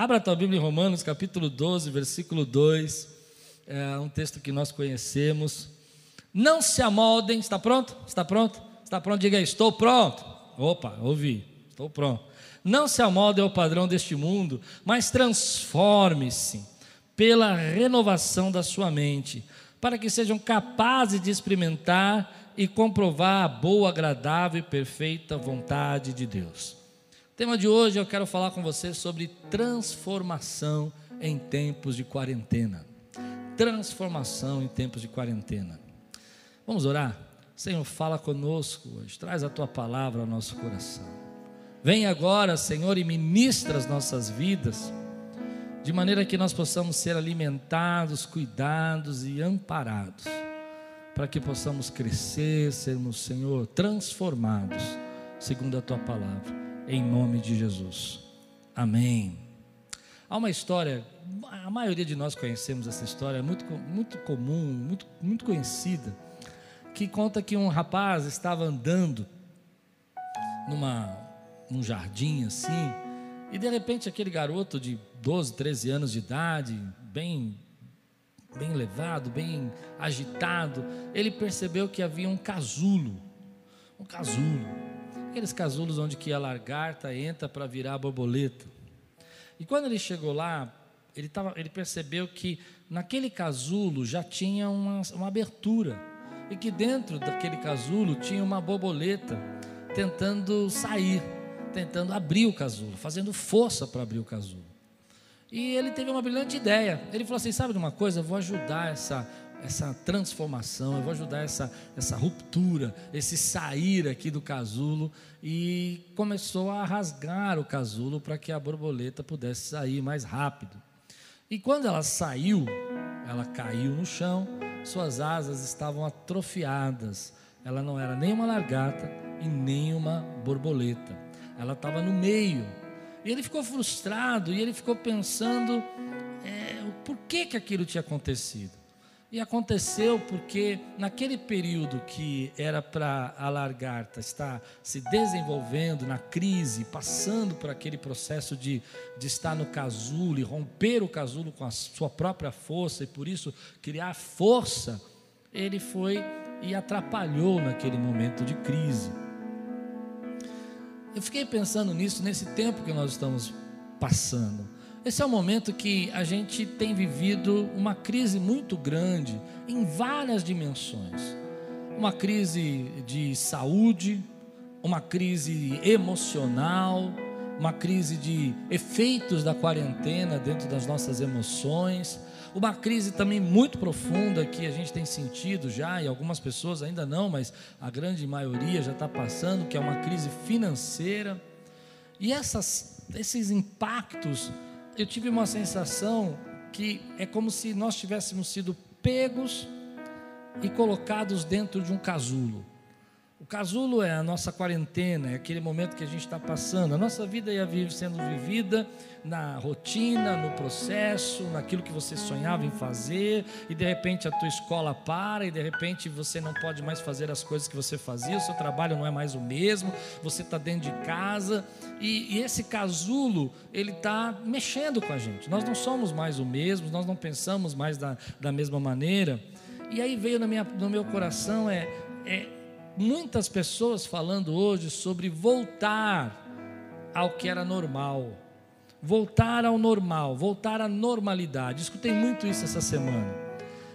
Abra a tua Bíblia em Romanos, capítulo 12, versículo 2. É um texto que nós conhecemos. Não se amoldem, está pronto? Está pronto? Está pronto? Diga aí, estou pronto. Opa, ouvi, estou pronto. Não se amoldem ao padrão deste mundo, mas transforme-se pela renovação da sua mente, para que sejam capazes de experimentar e comprovar a boa, agradável e perfeita vontade de Deus tema de hoje eu quero falar com você sobre transformação em tempos de quarentena. Transformação em tempos de quarentena. Vamos orar? Senhor, fala conosco hoje, traz a tua palavra ao nosso coração. Vem agora, Senhor, e ministra as nossas vidas, de maneira que nós possamos ser alimentados, cuidados e amparados, para que possamos crescer, sermos, Senhor, transformados, segundo a tua palavra em nome de Jesus. Amém. Há uma história, a maioria de nós conhecemos essa história, é muito, muito comum, muito, muito conhecida, que conta que um rapaz estava andando numa, num jardim assim, e de repente aquele garoto de 12, 13 anos de idade, bem bem levado, bem agitado, ele percebeu que havia um casulo, um casulo. Aqueles casulos onde que a lagarta entra para virar a borboleta. E quando ele chegou lá, ele, tava, ele percebeu que naquele casulo já tinha uma, uma abertura. E que dentro daquele casulo tinha uma borboleta tentando sair, tentando abrir o casulo, fazendo força para abrir o casulo. E ele teve uma brilhante ideia. Ele falou assim: sabe de uma coisa? Eu vou ajudar essa essa transformação, eu vou ajudar essa, essa ruptura, esse sair aqui do casulo. E começou a rasgar o casulo para que a borboleta pudesse sair mais rápido. E quando ela saiu, ela caiu no chão, suas asas estavam atrofiadas. Ela não era nem uma largata e nem uma borboleta. Ela estava no meio. E ele ficou frustrado e ele ficou pensando é, por que, que aquilo tinha acontecido. E aconteceu porque naquele período que era para a lagarta estar se desenvolvendo na crise, passando por aquele processo de, de estar no casulo e romper o casulo com a sua própria força e por isso criar força, ele foi e atrapalhou naquele momento de crise. Eu fiquei pensando nisso nesse tempo que nós estamos passando. Esse é o momento que a gente tem vivido uma crise muito grande em várias dimensões. Uma crise de saúde, uma crise emocional, uma crise de efeitos da quarentena dentro das nossas emoções, uma crise também muito profunda que a gente tem sentido já, e algumas pessoas ainda não, mas a grande maioria já está passando, que é uma crise financeira. E essas, esses impactos eu tive uma sensação que é como se nós tivéssemos sido pegos e colocados dentro de um casulo. O casulo é a nossa quarentena, é aquele momento que a gente está passando. A nossa vida ia sendo vivida na rotina, no processo, naquilo que você sonhava em fazer, e de repente a tua escola para, e de repente você não pode mais fazer as coisas que você fazia, o seu trabalho não é mais o mesmo, você está dentro de casa, e, e esse casulo, ele está mexendo com a gente. Nós não somos mais o mesmo, nós não pensamos mais da, da mesma maneira. E aí veio na minha, no meu coração é, é muitas pessoas falando hoje sobre voltar ao que era normal. Voltar ao normal, voltar à normalidade. Escutei muito isso essa semana.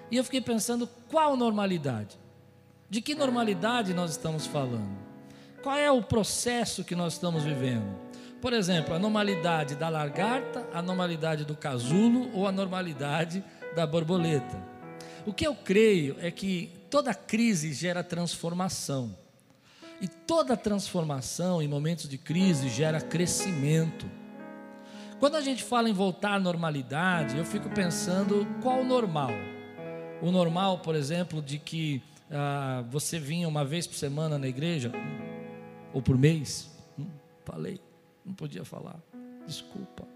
E eu fiquei pensando, qual normalidade? De que normalidade nós estamos falando? Qual é o processo que nós estamos vivendo? Por exemplo, a normalidade da lagarta, a normalidade do casulo ou a normalidade da borboleta. O que eu creio é que toda crise gera transformação. E toda transformação em momentos de crise gera crescimento. Quando a gente fala em voltar à normalidade, eu fico pensando qual o normal. O normal, por exemplo, de que ah, você vinha uma vez por semana na igreja, ou por mês. Hum, falei, não podia falar. Desculpa,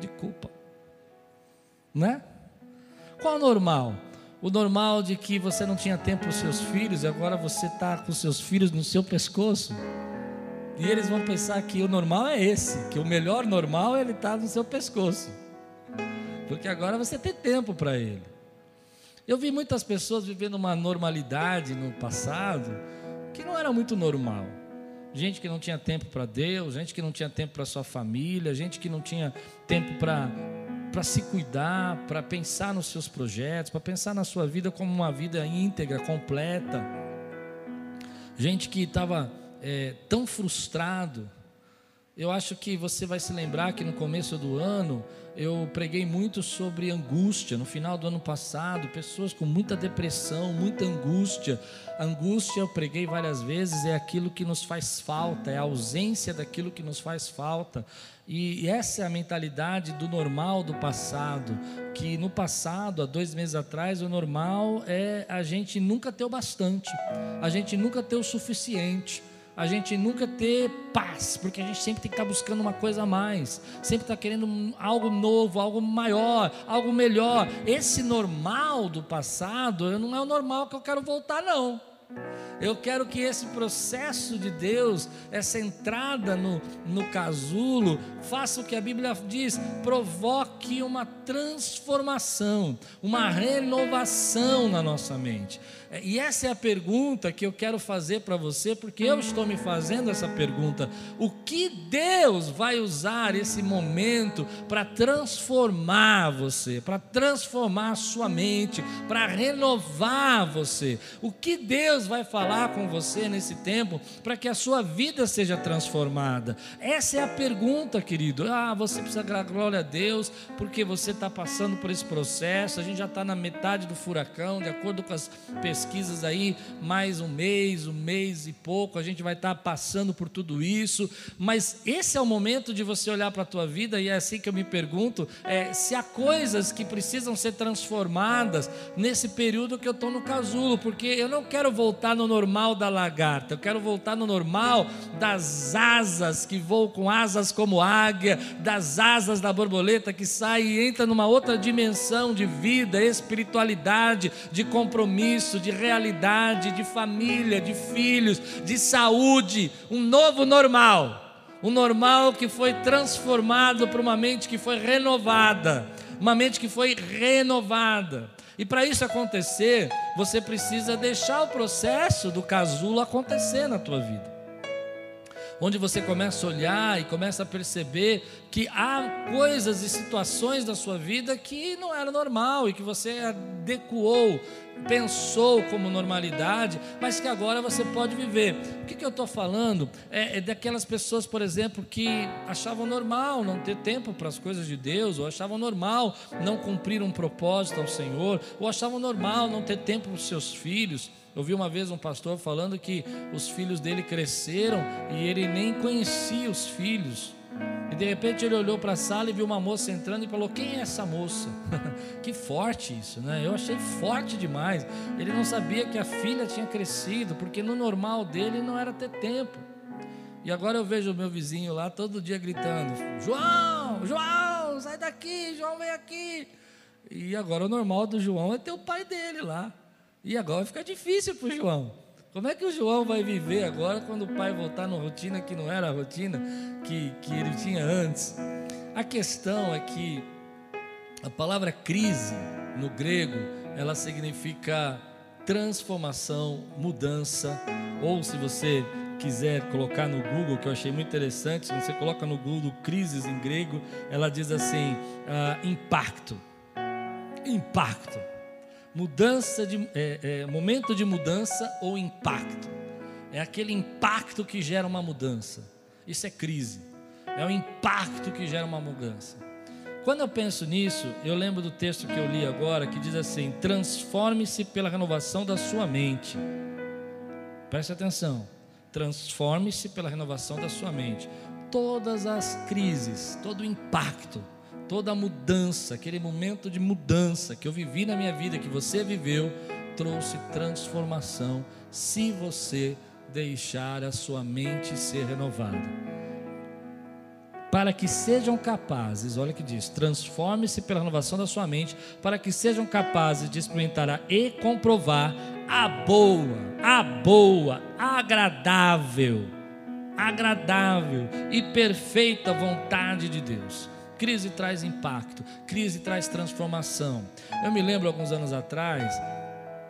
de culpa. Né? Qual o normal? O normal de que você não tinha tempo para os seus filhos e agora você está com os seus filhos no seu pescoço. E eles vão pensar que o normal é esse, que o melhor normal ele está no seu pescoço. Porque agora você tem tempo para ele. Eu vi muitas pessoas vivendo uma normalidade no passado que não era muito normal. Gente que não tinha tempo para Deus, gente que não tinha tempo para sua família, gente que não tinha tempo para para se cuidar, para pensar nos seus projetos, para pensar na sua vida como uma vida íntegra, completa. Gente que estava é, tão frustrado. Eu acho que você vai se lembrar que no começo do ano eu preguei muito sobre angústia. No final do ano passado, pessoas com muita depressão, muita angústia. Angústia, eu preguei várias vezes, é aquilo que nos faz falta, é a ausência daquilo que nos faz falta. E essa é a mentalidade do normal do passado, que no passado, há dois meses atrás, o normal é a gente nunca ter o bastante, a gente nunca ter o suficiente a gente nunca ter paz, porque a gente sempre tem que estar buscando uma coisa a mais, sempre está querendo algo novo, algo maior, algo melhor. Esse normal do passado não é o normal que eu quero voltar, não. Eu quero que esse processo de Deus, essa entrada no, no casulo, faça o que a Bíblia diz, provoque uma transformação, uma renovação na nossa mente. É, e essa é a pergunta que eu quero fazer para você, porque eu estou me fazendo essa pergunta: o que Deus vai usar esse momento para transformar você, para transformar a sua mente, para renovar você? O que Deus vai falar com você nesse tempo para que a sua vida seja transformada? Essa é a pergunta, querido. Ah, você precisa dar glória a Deus porque você está passando por esse processo, a gente já está na metade do furacão, de acordo com as pesquisas aí, mais um mês, um mês e pouco, a gente vai estar passando por tudo isso, mas esse é o momento de você olhar para a tua vida, e é assim que eu me pergunto: é, se há coisas que precisam ser transformadas nesse período que eu estou no casulo, porque eu não quero voltar no normal da lagarta, eu quero voltar no normal das asas que voam com asas como águia, das asas da borboleta que sai e entra numa outra dimensão de vida, espiritualidade, de compromisso, de realidade, de família, de filhos, de saúde, um novo normal. Um normal que foi transformado por uma mente que foi renovada, uma mente que foi renovada. E para isso acontecer, você precisa deixar o processo do casulo acontecer na tua vida. Onde você começa a olhar e começa a perceber que há coisas e situações da sua vida que não era normal e que você adequou, pensou como normalidade, mas que agora você pode viver. O que, que eu estou falando? É, é, daquelas pessoas, por exemplo, que achavam normal não ter tempo para as coisas de Deus, ou achavam normal não cumprir um propósito ao Senhor, ou achavam normal não ter tempo para os seus filhos. Eu vi uma vez um pastor falando que os filhos dele cresceram e ele nem conhecia os filhos. E de repente ele olhou para a sala e viu uma moça entrando e falou: Quem é essa moça? que forte isso, né? Eu achei forte demais. Ele não sabia que a filha tinha crescido, porque no normal dele não era ter tempo. E agora eu vejo o meu vizinho lá todo dia gritando: João, João, sai daqui, João, vem aqui. E agora o normal do João é ter o pai dele lá. E agora fica difícil para o João. Como é que o João vai viver agora quando o pai voltar na rotina que não era a rotina que, que ele tinha antes? A questão é que a palavra crise no grego ela significa transformação, mudança, ou se você quiser colocar no Google, que eu achei muito interessante, se você coloca no Google crises em grego, ela diz assim: uh, impacto. Impacto mudança de é, é, momento de mudança ou impacto. É aquele impacto que gera uma mudança. Isso é crise. É o impacto que gera uma mudança. Quando eu penso nisso, eu lembro do texto que eu li agora que diz assim: transforme-se pela renovação da sua mente. Preste atenção. Transforme-se pela renovação da sua mente. Todas as crises, todo o impacto, toda a mudança, aquele momento de mudança que eu vivi na minha vida, que você viveu, trouxe transformação se você deixar a sua mente ser renovada. Para que sejam capazes, olha que diz, transforme-se pela renovação da sua mente, para que sejam capazes de experimentar e comprovar a boa, a boa, agradável agradável e perfeita vontade de Deus. Crise traz impacto, crise traz transformação. Eu me lembro alguns anos atrás,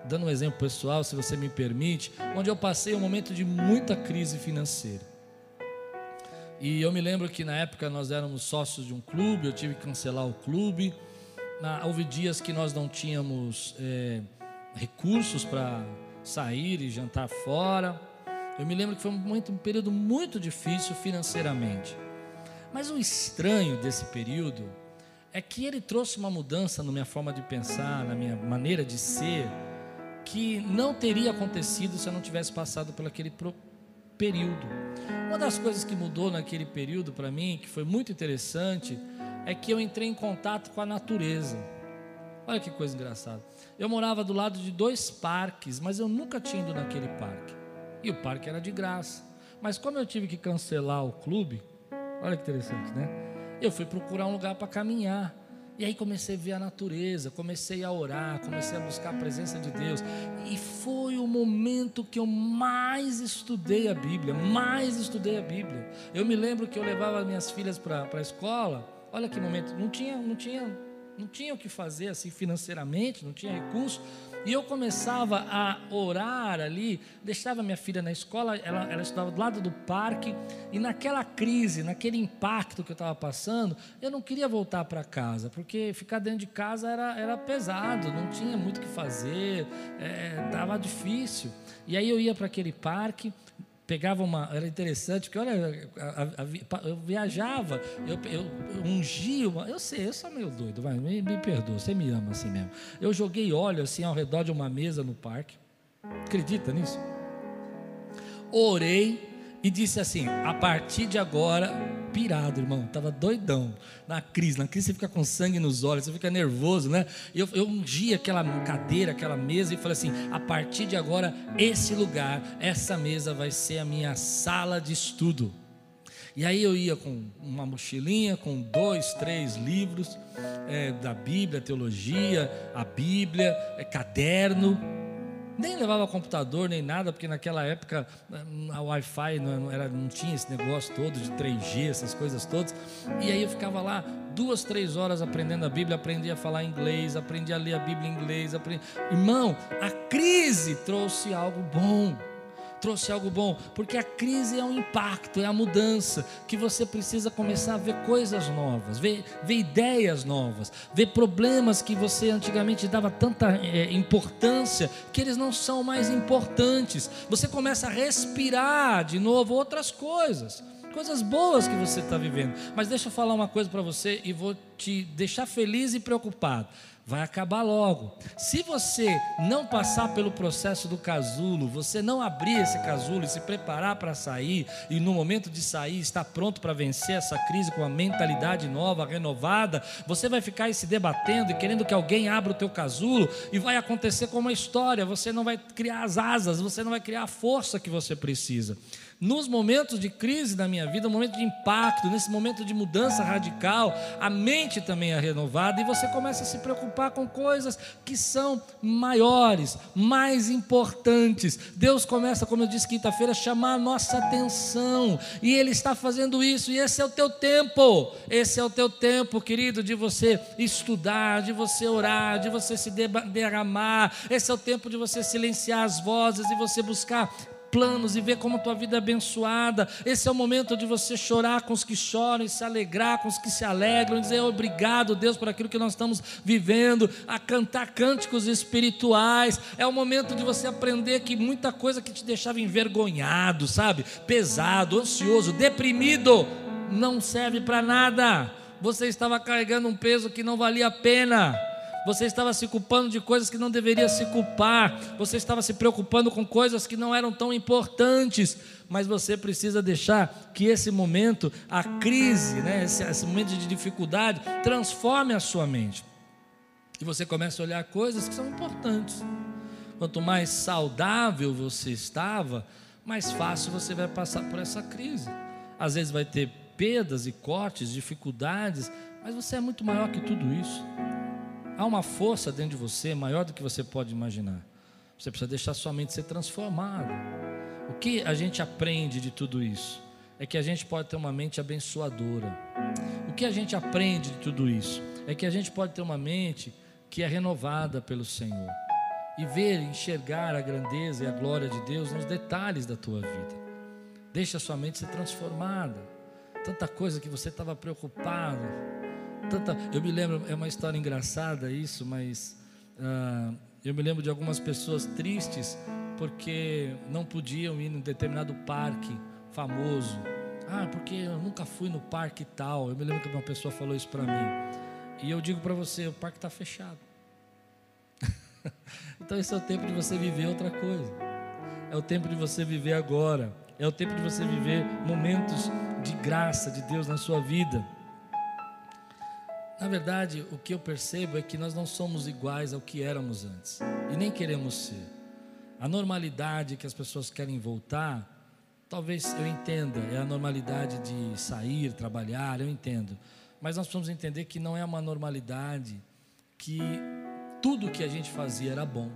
dando um exemplo pessoal, se você me permite, onde eu passei um momento de muita crise financeira. E eu me lembro que na época nós éramos sócios de um clube, eu tive que cancelar o clube. houve dias que nós não tínhamos é, recursos para sair e jantar fora. Eu me lembro que foi um, muito, um período muito difícil financeiramente. Mas o estranho desse período é que ele trouxe uma mudança na minha forma de pensar, na minha maneira de ser, que não teria acontecido se eu não tivesse passado por aquele período. Uma das coisas que mudou naquele período para mim, que foi muito interessante, é que eu entrei em contato com a natureza. Olha que coisa engraçada. Eu morava do lado de dois parques, mas eu nunca tinha ido naquele parque. E o parque era de graça. Mas como eu tive que cancelar o clube, olha que interessante, né? Eu fui procurar um lugar para caminhar. E aí comecei a ver a natureza, comecei a orar, comecei a buscar a presença de Deus. E foi o momento que eu mais estudei a Bíblia, mais estudei a Bíblia. Eu me lembro que eu levava minhas filhas para a escola. Olha que momento, não tinha, não tinha, não tinha o que fazer assim financeiramente, não tinha recurso. E eu começava a orar ali, deixava minha filha na escola, ela, ela estudava do lado do parque, e naquela crise, naquele impacto que eu estava passando, eu não queria voltar para casa, porque ficar dentro de casa era, era pesado, não tinha muito o que fazer, estava é, difícil. E aí eu ia para aquele parque, pegava uma. Era interessante, porque olha, a, a, eu viajava, eu, eu, ungia uma. Eu sei, eu sou meio doido, vai, me, me perdoa, você me ama assim mesmo. Eu joguei óleo assim ao redor de uma mesa no parque. Acredita nisso? Orei e disse assim: a partir de agora, pirado, irmão, estava doidão, na crise. Na crise você fica com sangue nos olhos, você fica nervoso, né? Eu, eu ungi aquela cadeira, aquela mesa e falei assim: a partir de agora, esse lugar, essa mesa vai ser a minha sala de estudo. E aí eu ia com uma mochilinha, com dois, três livros é, da Bíblia, teologia, a Bíblia, é, caderno nem levava computador nem nada, porque naquela época hum, a Wi-Fi não, era, não tinha esse negócio todo de 3G, essas coisas todas. E aí eu ficava lá duas, três horas aprendendo a Bíblia, aprendi a falar inglês, aprendi a ler a Bíblia em inglês. Aprendi... Irmão, a crise trouxe algo bom trouxe algo bom, porque a crise é um impacto, é a mudança, que você precisa começar a ver coisas novas, ver, ver ideias novas, ver problemas que você antigamente dava tanta é, importância, que eles não são mais importantes. Você começa a respirar de novo outras coisas coisas boas que você está vivendo. Mas deixa eu falar uma coisa para você e vou te deixar feliz e preocupado vai acabar logo. Se você não passar pelo processo do casulo, você não abrir esse casulo e se preparar para sair, e no momento de sair estar pronto para vencer essa crise com uma mentalidade nova, renovada, você vai ficar aí se debatendo e querendo que alguém abra o teu casulo, e vai acontecer como uma história, você não vai criar as asas, você não vai criar a força que você precisa nos momentos de crise da minha vida, no momento de impacto, nesse momento de mudança radical, a mente também é renovada e você começa a se preocupar com coisas que são maiores, mais importantes. Deus começa, como eu disse quinta-feira, a chamar a nossa atenção. E Ele está fazendo isso, e esse é o teu tempo, esse é o teu tempo, querido, de você estudar, de você orar, de você se derramar, esse é o tempo de você silenciar as vozes e você buscar planos e ver como a tua vida é abençoada. Esse é o momento de você chorar com os que choram e se alegrar com os que se alegram, dizer obrigado, Deus, por aquilo que nós estamos vivendo, a cantar cânticos espirituais. É o momento de você aprender que muita coisa que te deixava envergonhado, sabe? Pesado, ansioso, deprimido, não serve para nada. Você estava carregando um peso que não valia a pena você estava se culpando de coisas que não deveria se culpar, você estava se preocupando com coisas que não eram tão importantes, mas você precisa deixar que esse momento, a crise, né, esse, esse momento de dificuldade, transforme a sua mente. E você começa a olhar coisas que são importantes. Quanto mais saudável você estava, mais fácil você vai passar por essa crise. Às vezes vai ter perdas e cortes, dificuldades, mas você é muito maior que tudo isso. Há uma força dentro de você maior do que você pode imaginar. Você precisa deixar sua mente ser transformada. O que a gente aprende de tudo isso? é que a gente pode ter uma mente abençoadora. O que a gente aprende de tudo isso? É que a gente pode ter uma mente que é renovada pelo Senhor e ver, enxergar a grandeza e a glória de Deus nos detalhes da tua vida. Deixa a sua mente ser transformada. Tanta coisa que você estava preocupado. Tanta, eu me lembro, é uma história engraçada isso, mas ah, eu me lembro de algumas pessoas tristes porque não podiam ir em determinado parque famoso. Ah, porque eu nunca fui no parque tal. Eu me lembro que uma pessoa falou isso para mim. E eu digo para você, o parque está fechado. então esse é o tempo de você viver outra coisa. É o tempo de você viver agora. É o tempo de você viver momentos de graça de Deus na sua vida. Na verdade, o que eu percebo é que nós não somos iguais ao que éramos antes e nem queremos ser. A normalidade que as pessoas querem voltar, talvez eu entenda, é a normalidade de sair, trabalhar, eu entendo. Mas nós precisamos entender que não é uma normalidade que tudo que a gente fazia era bom,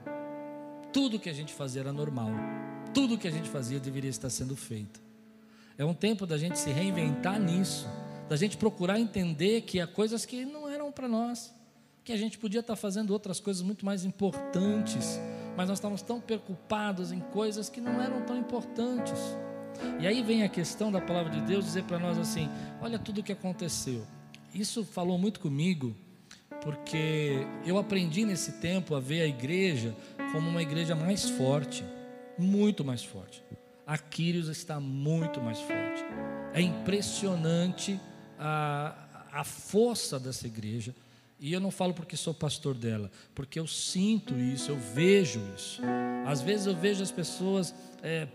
tudo que a gente fazia era normal, tudo que a gente fazia deveria estar sendo feito. É um tempo da gente se reinventar nisso da gente procurar entender que há coisas que não eram para nós, que a gente podia estar fazendo outras coisas muito mais importantes, mas nós estávamos tão preocupados em coisas que não eram tão importantes. E aí vem a questão da palavra de Deus dizer para nós assim: olha tudo o que aconteceu. Isso falou muito comigo, porque eu aprendi nesse tempo a ver a igreja como uma igreja mais forte, muito mais forte. A Quírios está muito mais forte. É impressionante a, a força dessa igreja. E eu não falo porque sou pastor dela, porque eu sinto isso, eu vejo isso. Às vezes eu vejo as pessoas é,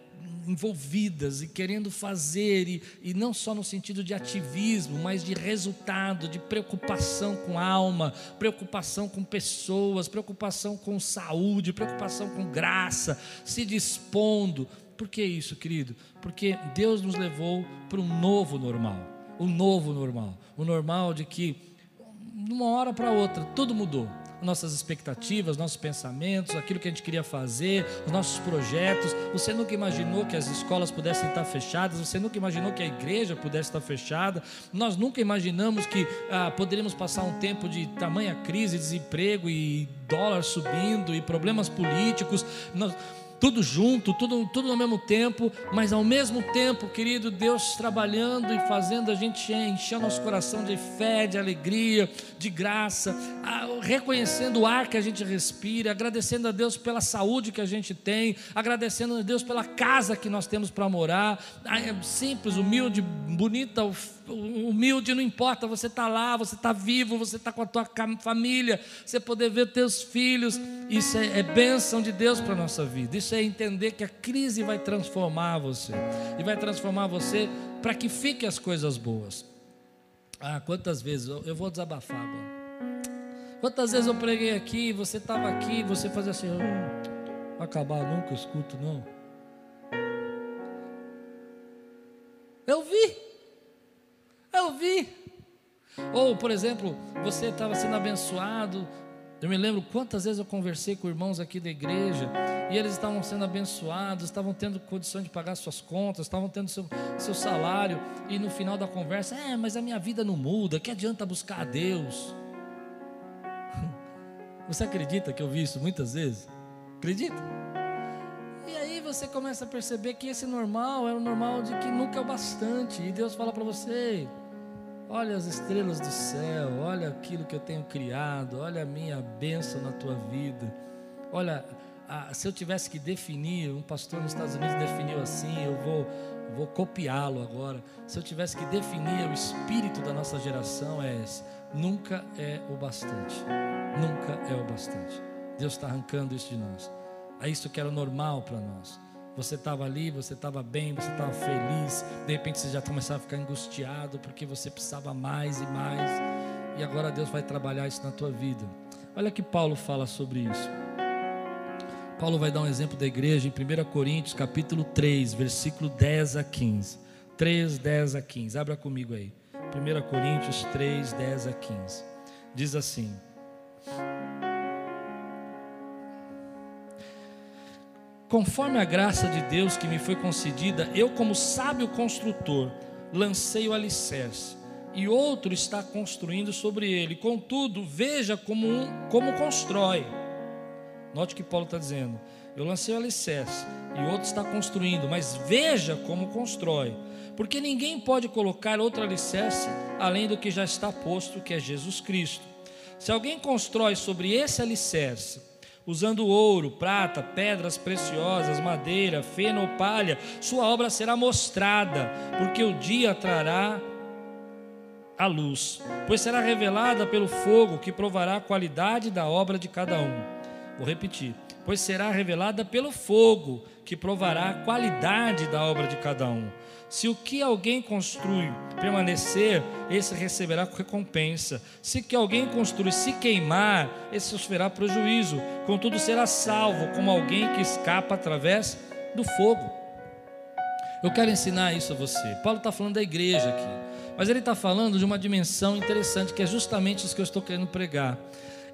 envolvidas e querendo fazer, e, e não só no sentido de ativismo, mas de resultado, de preocupação com alma, preocupação com pessoas, preocupação com saúde, preocupação com graça, se dispondo. Por que isso, querido? Porque Deus nos levou para um novo normal o novo normal. O normal de que, de uma hora para outra, tudo mudou. Nossas expectativas, nossos pensamentos, aquilo que a gente queria fazer, os nossos projetos. Você nunca imaginou que as escolas pudessem estar fechadas, você nunca imaginou que a igreja pudesse estar fechada. Nós nunca imaginamos que ah, poderíamos passar um tempo de tamanha crise, desemprego e dólar subindo e problemas políticos. Nós, tudo junto, tudo, tudo ao mesmo tempo, mas ao mesmo tempo, querido, Deus trabalhando e fazendo a gente encher nosso coração de fé, de alegria, de graça, reconhecendo o ar que a gente respira, agradecendo a Deus pela saúde que a gente tem, agradecendo a Deus pela casa que nós temos para morar, é simples, humilde, bonita, humilde, não importa, você está lá, você está vivo, você está com a tua família, você poder ver teus filhos, isso é, é bênção de Deus para a nossa vida, isso é entender que a crise vai transformar você, e vai transformar você para que fiquem as coisas boas. Ah, quantas vezes, eu vou desabafar agora. Quantas vezes eu preguei aqui, você estava aqui, você fazia assim, oh, acabar, nunca escuto não. Ou, por exemplo, você estava sendo abençoado. Eu me lembro quantas vezes eu conversei com irmãos aqui da igreja e eles estavam sendo abençoados, estavam tendo condição de pagar suas contas, estavam tendo seu, seu salário, e no final da conversa, é, mas a minha vida não muda, que adianta buscar a Deus? Você acredita que eu vi isso muitas vezes? Acredita? E aí você começa a perceber que esse normal é o normal de que nunca é o bastante, e Deus fala para você: Olha as estrelas do céu, olha aquilo que eu tenho criado, olha a minha bênção na tua vida. Olha, se eu tivesse que definir, um pastor nos Estados Unidos definiu assim, eu vou, vou copiá-lo agora. Se eu tivesse que definir o espírito da nossa geração, é esse: nunca é o bastante, nunca é o bastante. Deus está arrancando isso de nós. É isso que era normal para nós. Você estava ali, você estava bem, você estava feliz. De repente você já começava a ficar angustiado porque você precisava mais e mais. E agora Deus vai trabalhar isso na tua vida. Olha que Paulo fala sobre isso. Paulo vai dar um exemplo da igreja em 1 Coríntios, capítulo 3, versículo 10 a 15. 3, 10 a 15. Abra comigo aí. 1 Coríntios 3, 10 a 15. Diz assim: conforme a graça de Deus que me foi concedida, eu, como sábio construtor, lancei o alicerce, e outro está construindo sobre ele. Contudo, veja como, um, como constrói. Note que Paulo está dizendo. Eu lancei o alicerce, e outro está construindo, mas veja como constrói. Porque ninguém pode colocar outro alicerce além do que já está posto, que é Jesus Cristo. Se alguém constrói sobre esse alicerce, usando ouro, prata, pedras preciosas, madeira, feno ou palha, sua obra será mostrada, porque o dia trará a luz, pois será revelada pelo fogo que provará a qualidade da obra de cada um. Vou repetir: pois será revelada pelo fogo que provará a qualidade da obra de cada um. Se o que alguém construi permanecer, esse receberá recompensa. Se que alguém construir se queimar, esse sofrerá prejuízo. Contudo, será salvo como alguém que escapa através do fogo. Eu quero ensinar isso a você. Paulo está falando da igreja aqui, mas ele está falando de uma dimensão interessante, que é justamente isso que eu estou querendo pregar.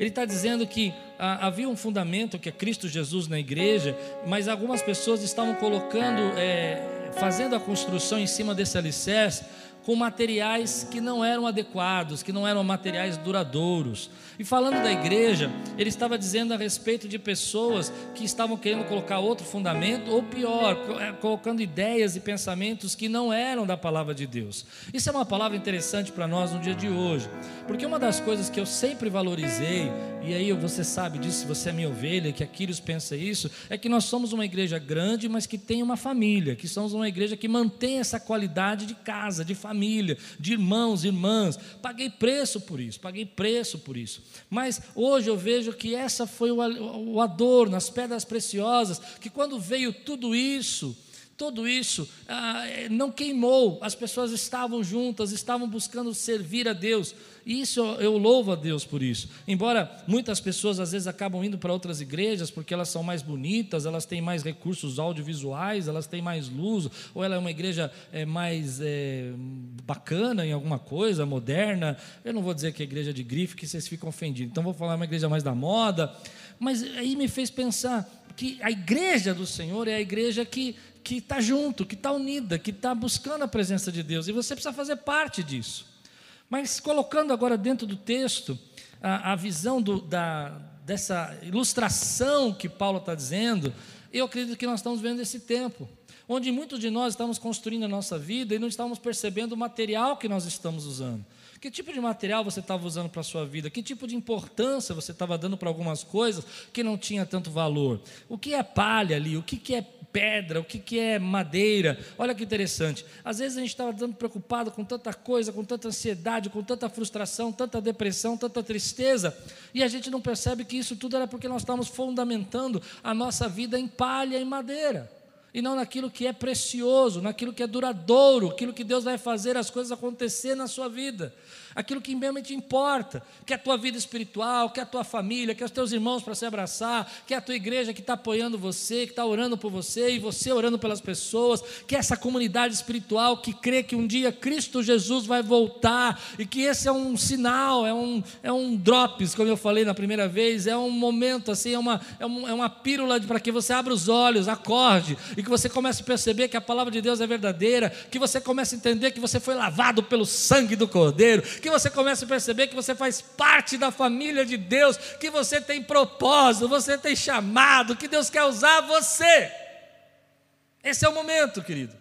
Ele está dizendo que ah, havia um fundamento que é Cristo Jesus na igreja, mas algumas pessoas estavam colocando é, fazendo a construção em cima desse alicerce com materiais que não eram adequados, que não eram materiais duradouros. E falando da igreja, ele estava dizendo a respeito de pessoas que estavam querendo colocar outro fundamento, ou pior, é, colocando ideias e pensamentos que não eram da palavra de Deus. Isso é uma palavra interessante para nós no dia de hoje, porque uma das coisas que eu sempre valorizei e aí você sabe disso, você é minha ovelha, que Aquiles pensa isso, é que nós somos uma igreja grande, mas que tem uma família, que somos uma igreja que mantém essa qualidade de casa, de família, de irmãos, irmãs. Paguei preço por isso, paguei preço por isso. Mas hoje eu vejo que essa foi o adorno, as pedras preciosas, que quando veio tudo isso, tudo isso ah, não queimou, as pessoas estavam juntas, estavam buscando servir a Deus, e isso eu louvo a Deus por isso. Embora muitas pessoas às vezes acabam indo para outras igrejas porque elas são mais bonitas, elas têm mais recursos audiovisuais, elas têm mais luz, ou ela é uma igreja é, mais é, bacana em alguma coisa, moderna. Eu não vou dizer que é igreja de grife, que vocês ficam ofendidos, então vou falar uma igreja mais da moda. Mas aí me fez pensar que a igreja do Senhor é a igreja que que está junto, que está unida, que está buscando a presença de Deus, e você precisa fazer parte disso. Mas colocando agora dentro do texto a, a visão do, da, dessa ilustração que Paulo está dizendo, eu acredito que nós estamos vendo esse tempo, onde muitos de nós estamos construindo a nossa vida e não estamos percebendo o material que nós estamos usando. Que tipo de material você estava usando para a sua vida? Que tipo de importância você estava dando para algumas coisas que não tinha tanto valor? O que é palha ali? O que, que é pedra, o que, que é madeira. Olha que interessante. Às vezes a gente estava dando preocupado com tanta coisa, com tanta ansiedade, com tanta frustração, tanta depressão, tanta tristeza, e a gente não percebe que isso tudo era porque nós estávamos fundamentando a nossa vida em palha e madeira e não naquilo que é precioso, naquilo que é duradouro, aquilo que Deus vai fazer as coisas acontecer na sua vida aquilo que realmente importa, que é a tua vida espiritual, que é a tua família, que é os teus irmãos para se abraçar, que é a tua igreja que está apoiando você, que está orando por você e você orando pelas pessoas, que é essa comunidade espiritual que crê que um dia Cristo Jesus vai voltar e que esse é um sinal, é um, é um drops, como eu falei na primeira vez, é um momento assim, é uma, é, um, é uma pílula para que você abra os olhos, acorde e que você comece a perceber que a palavra de Deus é verdadeira, que você comece a entender que você foi lavado pelo sangue do Cordeiro, que você comece a perceber que você faz parte da família de Deus, que você tem propósito, você tem chamado, que Deus quer usar você. Esse é o momento, querido,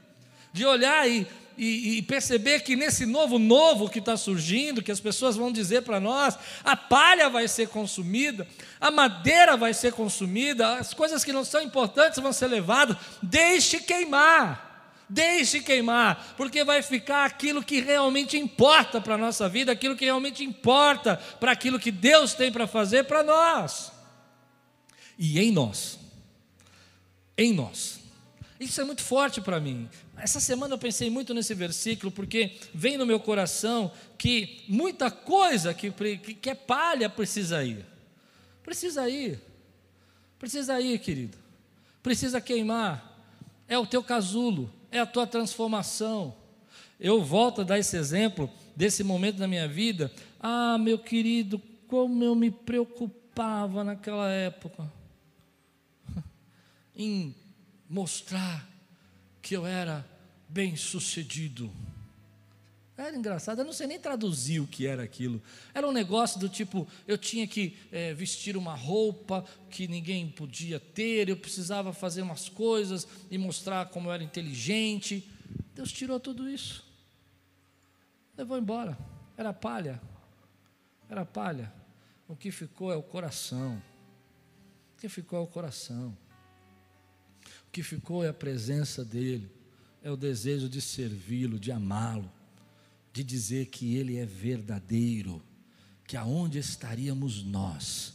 de olhar e, e, e perceber que nesse novo novo que está surgindo, que as pessoas vão dizer para nós, a palha vai ser consumida, a madeira vai ser consumida, as coisas que não são importantes vão ser levadas, deixe queimar. Deixe queimar, porque vai ficar aquilo que realmente importa para a nossa vida, aquilo que realmente importa para aquilo que Deus tem para fazer para nós. E em nós. Em nós. Isso é muito forte para mim. Essa semana eu pensei muito nesse versículo, porque vem no meu coração que muita coisa que, que é palha precisa ir. Precisa ir. Precisa ir, querido. Precisa queimar. É o teu casulo é a tua transformação. Eu volto a dar esse exemplo desse momento da minha vida. Ah, meu querido, como eu me preocupava naquela época em mostrar que eu era bem sucedido. Era engraçado, eu não sei nem traduzir o que era aquilo. Era um negócio do tipo: eu tinha que é, vestir uma roupa que ninguém podia ter, eu precisava fazer umas coisas e mostrar como eu era inteligente. Deus tirou tudo isso, levou embora. Era palha, era palha. O que ficou é o coração. O que ficou é o coração. O que ficou é a presença dEle, é o desejo de servi-lo, de amá-lo de dizer que Ele é verdadeiro, que aonde estaríamos nós,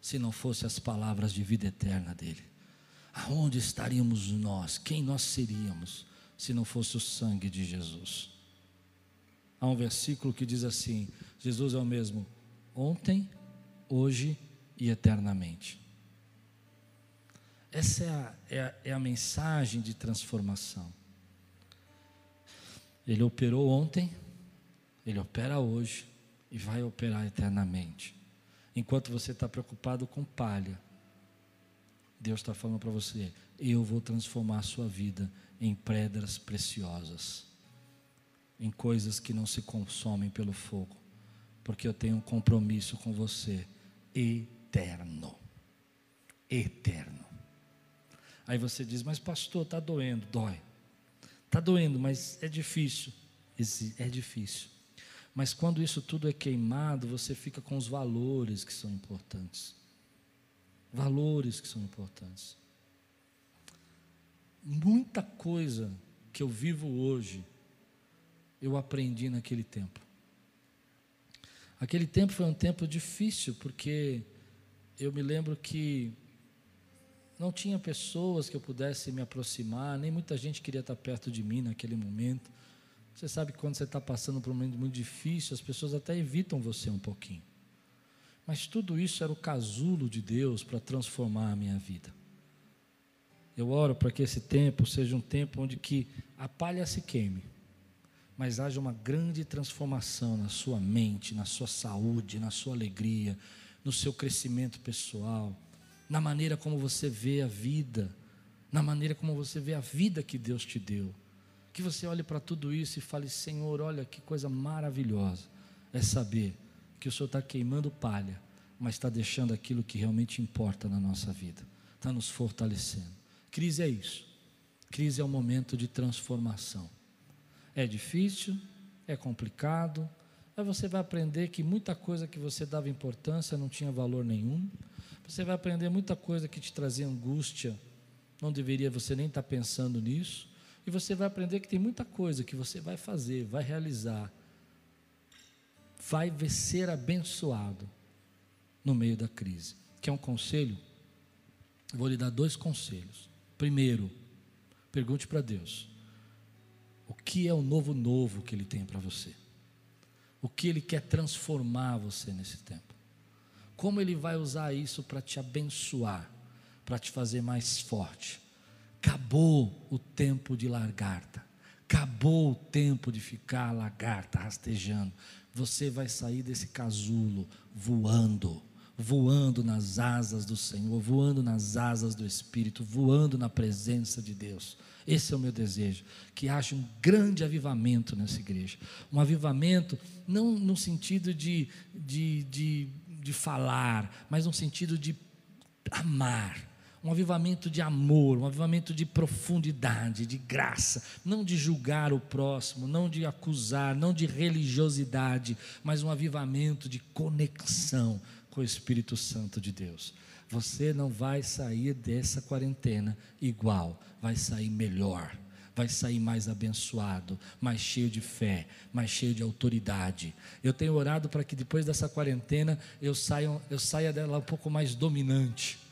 se não fossem as palavras de vida eterna dEle? Aonde estaríamos nós? Quem nós seríamos, se não fosse o sangue de Jesus? Há um versículo que diz assim: Jesus é o mesmo ontem, hoje e eternamente. Essa é a, é a, é a mensagem de transformação. Ele operou ontem, ele opera hoje e vai operar eternamente. Enquanto você está preocupado com palha, Deus está falando para você: eu vou transformar a sua vida em pedras preciosas, em coisas que não se consomem pelo fogo, porque eu tenho um compromisso com você eterno. Eterno. Aí você diz, mas pastor, está doendo, dói. Está doendo, mas é difícil. É difícil. Mas quando isso tudo é queimado, você fica com os valores que são importantes. Valores que são importantes. Muita coisa que eu vivo hoje, eu aprendi naquele tempo. Aquele tempo foi um tempo difícil, porque eu me lembro que não tinha pessoas que eu pudesse me aproximar, nem muita gente queria estar perto de mim naquele momento. Você sabe que quando você está passando por um momento muito difícil, as pessoas até evitam você um pouquinho. Mas tudo isso era o casulo de Deus para transformar a minha vida. Eu oro para que esse tempo seja um tempo onde que a palha se queime, mas haja uma grande transformação na sua mente, na sua saúde, na sua alegria, no seu crescimento pessoal, na maneira como você vê a vida, na maneira como você vê a vida que Deus te deu que você olhe para tudo isso e fale: Senhor, olha que coisa maravilhosa é saber que o Senhor está queimando palha, mas está deixando aquilo que realmente importa na nossa vida, está nos fortalecendo. Crise é isso. Crise é um momento de transformação. É difícil, é complicado, mas você vai aprender que muita coisa que você dava importância não tinha valor nenhum. Você vai aprender muita coisa que te trazia angústia, não deveria você nem estar tá pensando nisso. E você vai aprender que tem muita coisa que você vai fazer, vai realizar, vai ser abençoado no meio da crise. Que é um conselho? Vou lhe dar dois conselhos. Primeiro, pergunte para Deus: o que é o novo novo que Ele tem para você? O que Ele quer transformar você nesse tempo? Como Ele vai usar isso para te abençoar, para te fazer mais forte? Acabou o tempo de lagarta. Acabou o tempo de ficar lagarta rastejando. Você vai sair desse casulo voando, voando nas asas do Senhor, voando nas asas do Espírito, voando na presença de Deus. Esse é o meu desejo, que haja um grande avivamento nessa igreja. Um avivamento não no sentido de, de, de, de falar, mas no sentido de amar um avivamento de amor, um avivamento de profundidade, de graça, não de julgar o próximo, não de acusar, não de religiosidade, mas um avivamento de conexão com o Espírito Santo de Deus. Você não vai sair dessa quarentena igual, vai sair melhor vai sair mais abençoado, mais cheio de fé, mais cheio de autoridade. Eu tenho orado para que depois dessa quarentena eu saia, eu saia dela um pouco mais dominante.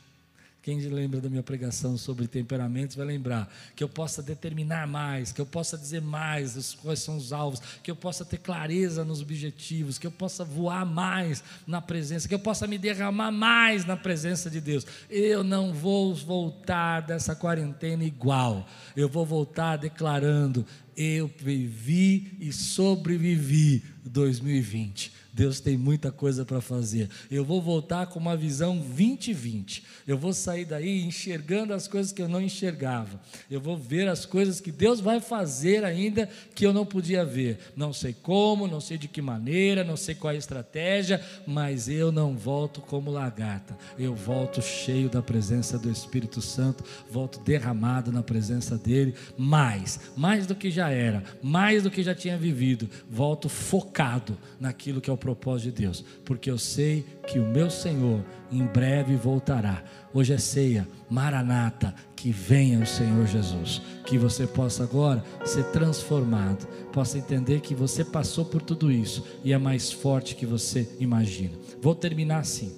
Quem lembra da minha pregação sobre temperamentos vai lembrar que eu possa determinar mais, que eu possa dizer mais quais são os alvos, que eu possa ter clareza nos objetivos, que eu possa voar mais na presença, que eu possa me derramar mais na presença de Deus. Eu não vou voltar dessa quarentena igual. Eu vou voltar declarando: eu vivi e sobrevivi 2020. Deus tem muita coisa para fazer. Eu vou voltar com uma visão 2020. Eu vou sair daí enxergando as coisas que eu não enxergava. Eu vou ver as coisas que Deus vai fazer ainda que eu não podia ver. Não sei como, não sei de que maneira, não sei qual é a estratégia, mas eu não volto como lagarta. Eu volto cheio da presença do Espírito Santo, volto derramado na presença dele, mais, mais do que já era, mais do que já tinha vivido. Volto focado naquilo que é o propósito de Deus, porque eu sei que o meu Senhor em breve voltará. Hoje é ceia, Maranata, que venha o Senhor Jesus, que você possa agora ser transformado, possa entender que você passou por tudo isso e é mais forte que você imagina. Vou terminar assim.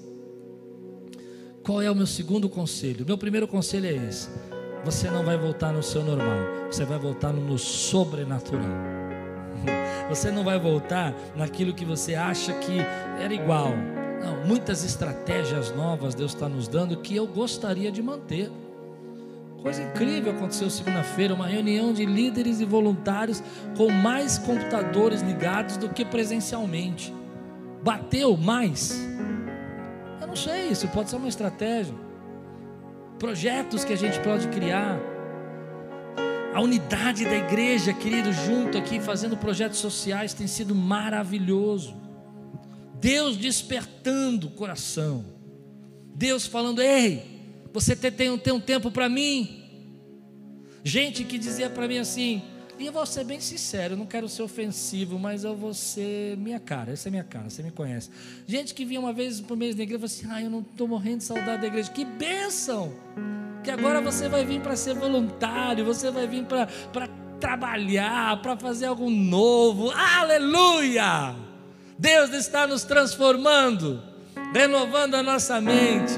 Qual é o meu segundo conselho? Meu primeiro conselho é esse: você não vai voltar no seu normal, você vai voltar no sobrenatural. Você não vai voltar naquilo que você acha que era igual. Não, muitas estratégias novas Deus está nos dando que eu gostaria de manter. Coisa incrível aconteceu segunda-feira, uma reunião de líderes e voluntários com mais computadores ligados do que presencialmente. Bateu mais. Eu não sei, isso pode ser uma estratégia. Projetos que a gente pode criar a unidade da igreja, querido, junto aqui, fazendo projetos sociais, tem sido maravilhoso. Deus despertando o coração. Deus falando: Ei, você tem, tem um tempo para mim. Gente que dizia para mim assim, e eu vou ser bem sincero, eu não quero ser ofensivo, mas eu vou ser minha cara, essa é minha cara, você me conhece. Gente que vinha uma vez por mês na igreja e falou assim: Ah, eu não estou morrendo de saudade da igreja. Que bênção! Que agora você vai vir para ser voluntário, você vai vir para trabalhar, para fazer algo novo. Aleluia! Deus está nos transformando, renovando a nossa mente,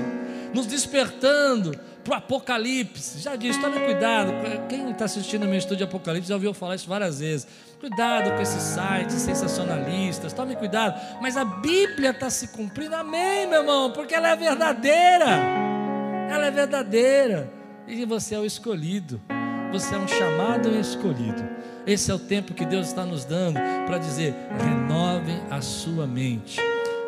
nos despertando para o Apocalipse. Já disse, tome cuidado. Quem está assistindo meu estúdio Apocalipse já ouviu falar isso várias vezes. Cuidado com esses sites sensacionalistas, tome cuidado. Mas a Bíblia está se cumprindo, amém, meu irmão, porque ela é verdadeira ela é verdadeira. E você é o escolhido. Você é um chamado e escolhido. Esse é o tempo que Deus está nos dando para dizer: renove a sua mente.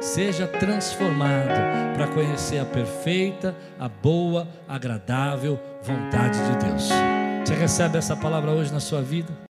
Seja transformado para conhecer a perfeita, a boa, agradável vontade de Deus. Você recebe essa palavra hoje na sua vida?